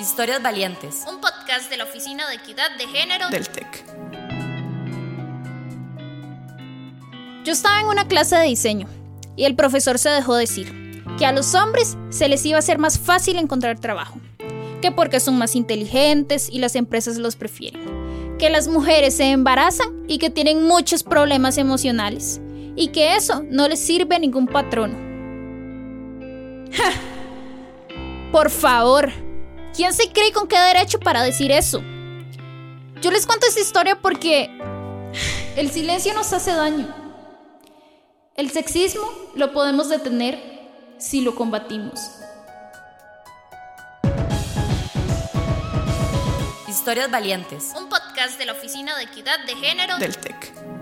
Historias Valientes. Un podcast de la Oficina de Equidad de Género del TEC. Yo estaba en una clase de diseño y el profesor se dejó decir que a los hombres se les iba a ser más fácil encontrar trabajo, que porque son más inteligentes y las empresas los prefieren, que las mujeres se embarazan y que tienen muchos problemas emocionales y que eso no les sirve a ningún patrono. Por favor, ¿quién se cree con qué derecho para decir eso? Yo les cuento esta historia porque el silencio nos hace daño. El sexismo lo podemos detener si lo combatimos. Historias Valientes. Un podcast de la Oficina de Equidad de Género del TEC.